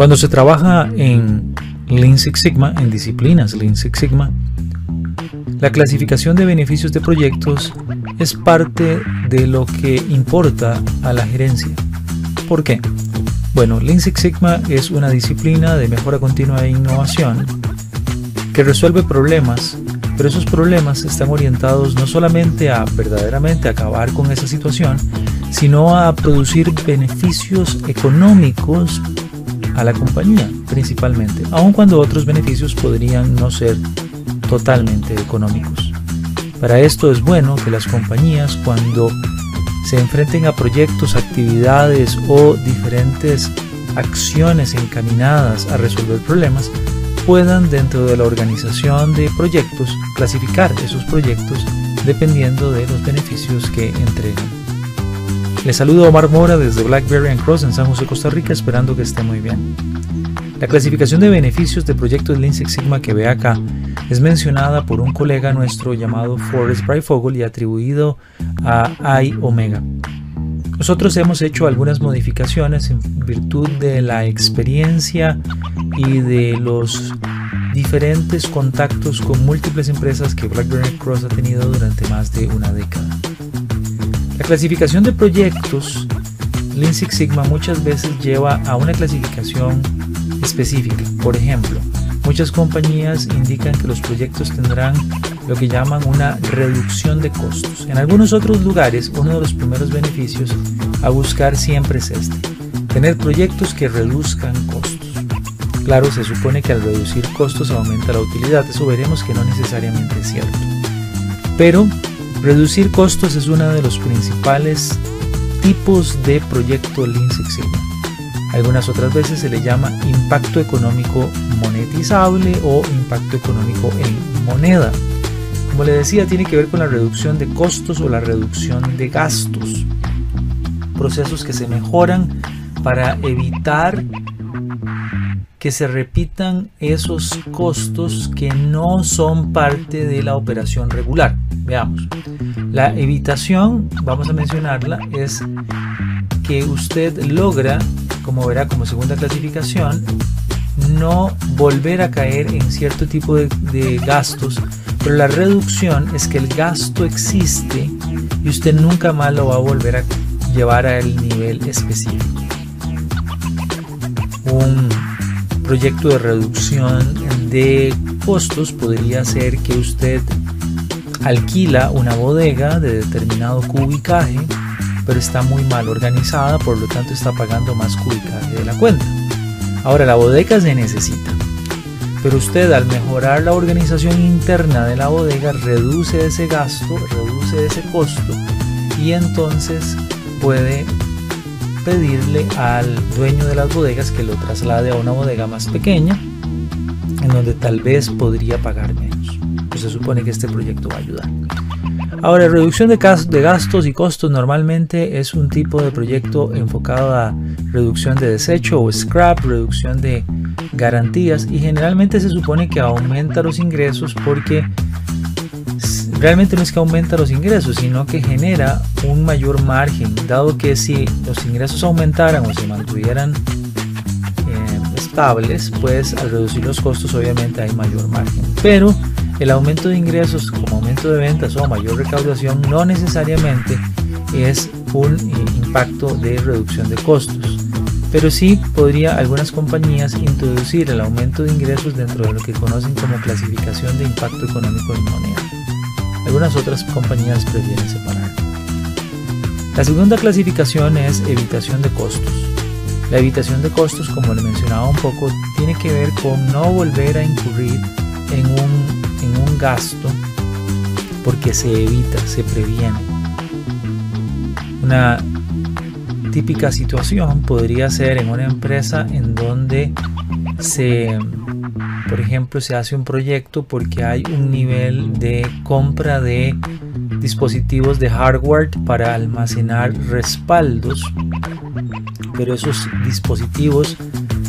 Cuando se trabaja en Lean Six Sigma, en disciplinas Lean Six Sigma, la clasificación de beneficios de proyectos es parte de lo que importa a la gerencia. ¿Por qué? Bueno, Lean Six Sigma es una disciplina de mejora continua e innovación que resuelve problemas, pero esos problemas están orientados no solamente a verdaderamente acabar con esa situación, sino a producir beneficios económicos a la compañía principalmente, aun cuando otros beneficios podrían no ser totalmente económicos. Para esto es bueno que las compañías cuando se enfrenten a proyectos, actividades o diferentes acciones encaminadas a resolver problemas, puedan dentro de la organización de proyectos clasificar esos proyectos dependiendo de los beneficios que entregan. Les saludo Omar Mora desde Blackberry and Cross en San José, Costa Rica, esperando que esté muy bien. La clasificación de beneficios de proyectos Lean Six Sigma que ve acá es mencionada por un colega nuestro llamado Forrest Brightfogel y atribuido a I Omega. Nosotros hemos hecho algunas modificaciones en virtud de la experiencia y de los diferentes contactos con múltiples empresas que BlackBerry Cross ha tenido durante más de una década. La clasificación de proyectos Lean Six Sigma muchas veces lleva a una clasificación específica. Por ejemplo, Muchas compañías indican que los proyectos tendrán lo que llaman una reducción de costos. En algunos otros lugares, uno de los primeros beneficios a buscar siempre es este, tener proyectos que reduzcan costos. Claro, se supone que al reducir costos aumenta la utilidad, eso veremos que no necesariamente es cierto. Pero reducir costos es uno de los principales tipos de proyecto Lean Six. Algunas otras veces se le llama impacto económico monetizable o impacto económico en moneda. Como le decía, tiene que ver con la reducción de costos o la reducción de gastos. Procesos que se mejoran para evitar que se repitan esos costos que no son parte de la operación regular. Veamos. La evitación, vamos a mencionarla, es que usted logra como verá como segunda clasificación, no volver a caer en cierto tipo de, gastos, pero la reducción es que el gasto existe y usted nunca más lo va a volver a llevar al nivel específico. Un proyecto de reducción de costos podría ser que usted alquila una bodega de determinado cubicaje pero está muy mal organizada, por lo tanto está pagando más cubicaje de la cuenta. Ahora, la bodega se necesita, pero usted al mejorar la organización interna de la bodega reduce ese gasto, reduce ese costo y entonces puede pedirle al dueño de las bodegas que lo traslade a una bodega más pequeña en donde tal vez podría pagar menos. Pues se supone que este proyecto va a ayudar. Ahora, reducción de, gastos y costos normalmente es un tipo de proyecto enfocado a reducción de desecho o scrap, reducción de garantías y generalmente se supone que aumenta los ingresos porque realmente no es que aumenta los ingresos, sino que genera un mayor margen, dado que si los ingresos aumentaran o se mantuvieran eh, estables, pues al reducir los costos obviamente hay mayor margen. Pero el aumento de ingresos como aumento de ventas o mayor recaudación no necesariamente es un eh, impacto de reducción de costos, pero sí podría algunas compañías introducir el aumento de ingresos dentro de lo que conocen como clasificación de impacto económico en moneda. Algunas otras compañías prefieren separar. La segunda clasificación es evitación de costos. La evitación de costos, como le mencionaba un poco, tiene que ver con no volver a incurrir en un en un gasto porque se evita, se previene. Una típica situación podría ser en una empresa en donde se, por ejemplo, se hace un proyecto porque hay un nivel de compra de dispositivos de hardware para almacenar respaldos, pero esos dispositivos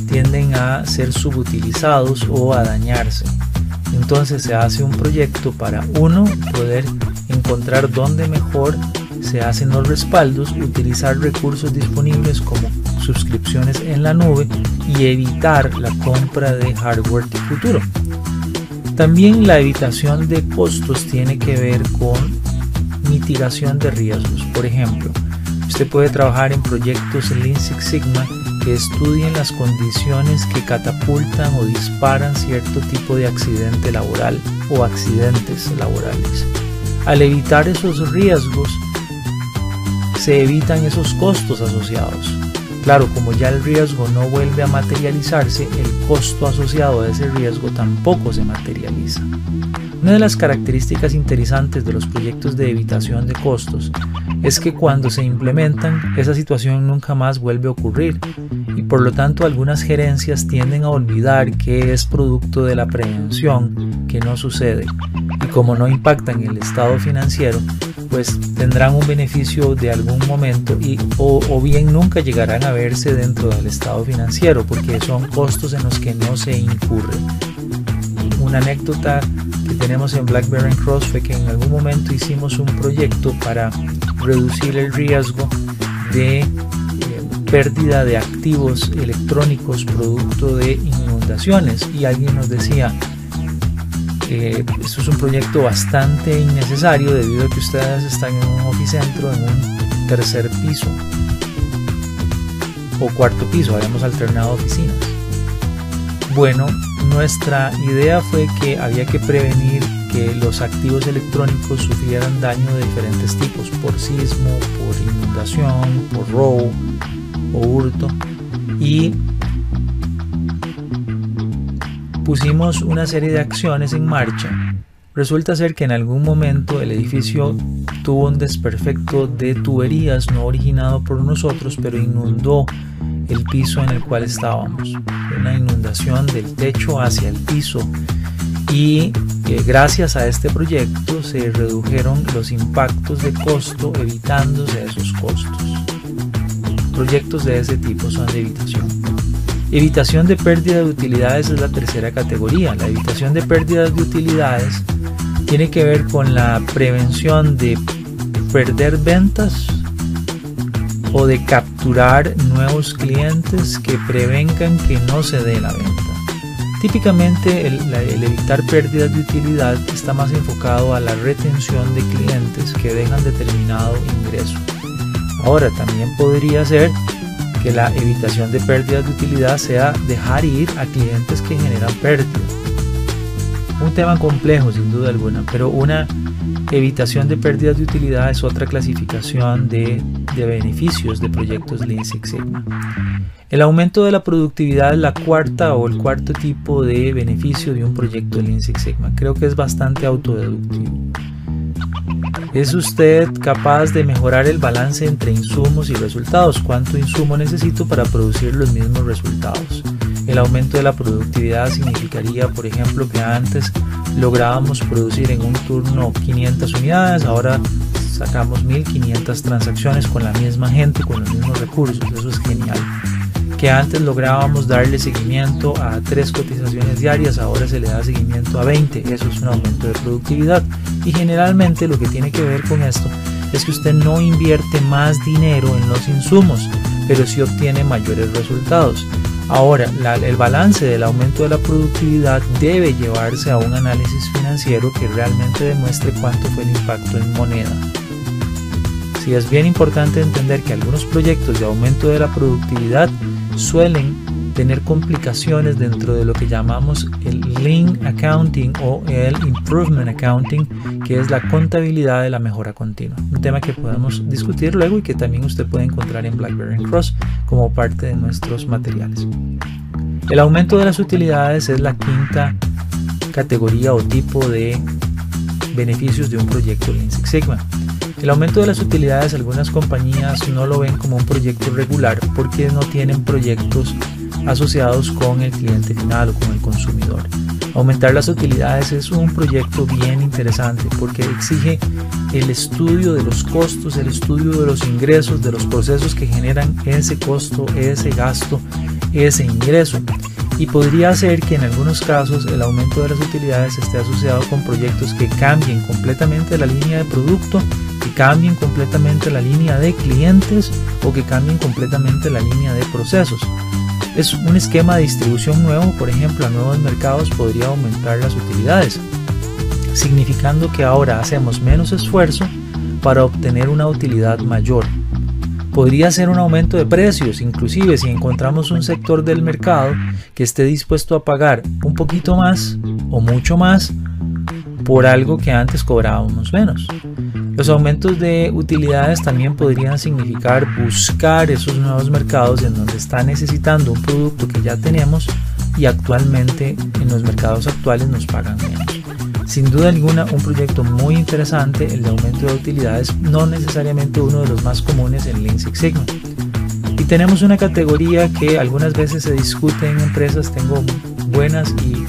tienden a ser subutilizados o a dañarse. Entonces se hace un proyecto para uno poder encontrar dónde mejor se hacen los respaldos, utilizar recursos disponibles como suscripciones en la nube y evitar la compra de hardware de futuro. También la evitación de costos tiene que ver con mitigación de riesgos. Por ejemplo, usted puede trabajar en proyectos Lean Six Sigma que estudien las condiciones que catapultan o disparan cierto tipo de accidente laboral o accidentes laborales. Al evitar esos riesgos, se evitan esos costos asociados. Claro, como ya el riesgo no vuelve a materializarse, el costo asociado a ese riesgo tampoco se materializa. Una de las características interesantes de los proyectos de evitación de costos es que cuando se implementan, esa situación nunca más vuelve a ocurrir y por lo tanto algunas gerencias tienden a olvidar que es producto de la prevención que no sucede y como no impactan el estado financiero, pues tendrán un beneficio de algún momento y o, bien nunca llegarán a verse dentro del estado financiero porque son costos en los que no se incurre. Una anécdota que tenemos en BlackBerry Cross fue que en algún momento hicimos un proyecto para reducir el riesgo de eh, pérdida de activos electrónicos producto de inundaciones y alguien nos decía esto es un proyecto bastante innecesario debido a que ustedes están en un oficentro en un tercer piso o cuarto piso, habíamos alternado oficinas. Bueno, nuestra idea fue que había que prevenir que los activos electrónicos sufrieran daño de diferentes tipos, por sismo, por inundación, por robo o hurto. Y pusimos una serie de acciones en marcha. Resulta ser que en algún momento el edificio tuvo un desperfecto de tuberías no originado por nosotros, pero inundó el piso en el cual estábamos. Una inundación del techo hacia el piso. Y eh, gracias a este proyecto se redujeron los impactos de costo evitándose esos costos. Proyectos de ese tipo son de evitación. Evitación de pérdida de utilidades es la tercera categoría. La evitación de pérdidas de utilidades tiene que ver con la prevención de perder ventas o de capturar nuevos clientes que prevengan que no se dé la venta. Típicamente el, el, evitar pérdidas de utilidad está más enfocado a la retención de clientes que dejan determinado ingreso. Ahora también podría ser que la evitación de pérdidas de utilidad sea dejar ir a clientes que generan pérdidas. Un tema complejo sin duda alguna, pero una evitación de pérdidas de utilidad es otra clasificación de, de beneficios de proyectos Lean Six Sigma. El aumento de la productividad es la cuarta o el cuarto tipo de beneficio de un proyecto Lean Six Sigma. Creo que es bastante autodeductivo. ¿Es usted capaz de mejorar el balance entre insumos y resultados? ¿Cuánto insumo necesito para producir los mismos resultados? El aumento de la productividad significaría, por ejemplo, que antes lográbamos producir en un turno 500 unidades, ahora sacamos 1500 transacciones con la misma gente, con los mismos recursos. Eso es genial que antes lográbamos darle seguimiento a tres cotizaciones diarias, ahora se le da seguimiento a 20. Eso es un aumento de productividad. Y generalmente lo que tiene que ver con esto es que usted no invierte más dinero en los insumos, pero sí obtiene mayores resultados. Ahora, el balance del aumento de la productividad debe llevarse a un análisis financiero que realmente demuestre cuánto fue el impacto en moneda. Si es bien importante entender que algunos proyectos de aumento de la productividad suelen tener complicaciones dentro de lo que llamamos el Lean Accounting o el Improvement Accounting, que es la contabilidad de la mejora continua. Un tema que podemos discutir luego y que también usted puede encontrar en BlackBerry Cross como parte de nuestros materiales. El aumento de las utilidades es la quinta categoría o tipo de beneficios de un proyecto Lean Six Sigma. El aumento de las utilidades algunas compañías no lo ven como un proyecto regular porque no tienen proyectos asociados con el cliente final o con el consumidor. Aumentar las utilidades es un proyecto bien interesante porque exige el estudio de los costos, el estudio de los ingresos, de los procesos que generan ese costo, ese gasto, ese ingreso. Y podría ser que en algunos casos el aumento de las utilidades esté asociado con proyectos que cambien completamente la línea de producto que cambien completamente la línea de clientes o que cambien completamente la línea de procesos. Es un esquema de distribución nuevo, por ejemplo, a nuevos mercados podría aumentar las utilidades, significando que ahora hacemos menos esfuerzo para obtener una utilidad mayor. Podría ser un aumento de precios, inclusive si encontramos un sector del mercado que esté dispuesto a pagar un poquito más o mucho más por algo que antes cobrábamos menos. Los aumentos de utilidades también podrían significar buscar esos nuevos mercados en donde está necesitando un producto que ya tenemos y actualmente en los mercados actuales nos pagan menos. Sin duda alguna, un proyecto muy interesante, el de aumento de utilidades, no necesariamente uno de los más comunes en Lean Six Sigma. Y tenemos una categoría que algunas veces se discute en empresas, tengo buenas y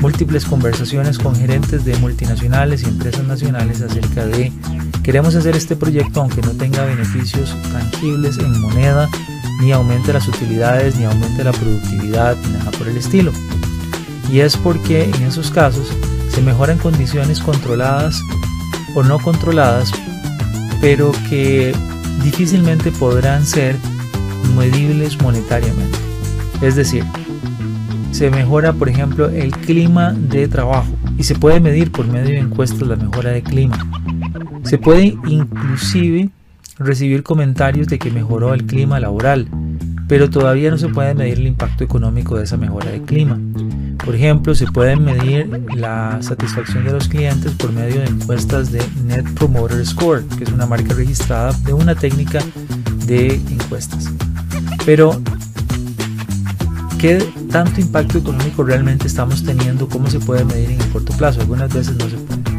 múltiples conversaciones con gerentes de multinacionales y empresas nacionales acerca de queremos hacer este proyecto aunque no tenga beneficios tangibles en moneda, ni aumente las utilidades, ni aumente la productividad, ni nada por el estilo. Y es porque en esos casos se mejoran condiciones controladas o no controladas, pero que difícilmente podrán ser medibles monetariamente. Es decir, se mejora, por ejemplo, el clima de trabajo y se puede medir por medio de encuestas la mejora de clima. Se puede inclusive recibir comentarios de que mejoró el clima laboral, pero todavía no se puede medir el impacto económico de esa mejora de clima. Por ejemplo, se puede medir la satisfacción de los clientes por medio de encuestas de Net Promoter Score, que es una marca registrada de una técnica de encuestas. Pero, ¿qué tanto impacto económico realmente estamos teniendo? ¿Cómo se puede medir en el corto plazo? Algunas veces no se puede.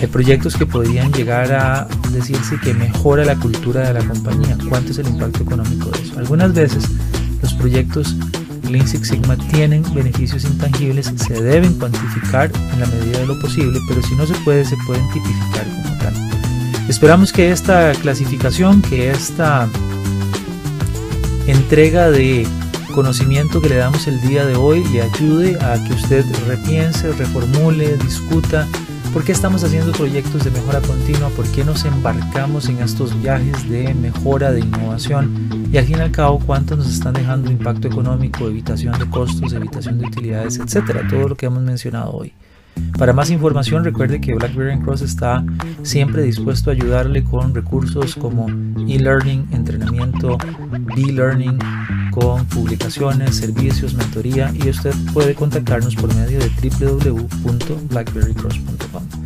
Hay proyectos que podrían llegar a decirse que mejora la cultura de la compañía. ¿Cuánto es el impacto económico de eso? Algunas veces los proyectos Lean Six Sigma tienen beneficios intangibles, se deben cuantificar en la medida de lo posible, pero si no se puede, se pueden tipificar como tal. Esperamos que esta clasificación, que esta entrega de conocimiento que le damos el día de hoy le ayude a que usted repiense, reformule, discuta ¿Por qué estamos haciendo proyectos de mejora continua? ¿Por qué nos embarcamos en estos viajes de mejora, de innovación? Y al fin y al cabo, ¿cuánto nos están dejando impacto económico, evitación de costos, evitación de utilidades, etcétera? Todo lo que hemos mencionado hoy. Para más información recuerde que BlackBerry Cross está siempre dispuesto a ayudarle con recursos como e-learning, entrenamiento, b-learning, con publicaciones, servicios, mentoría y usted puede contactarnos por medio de www.blackberrycross.com.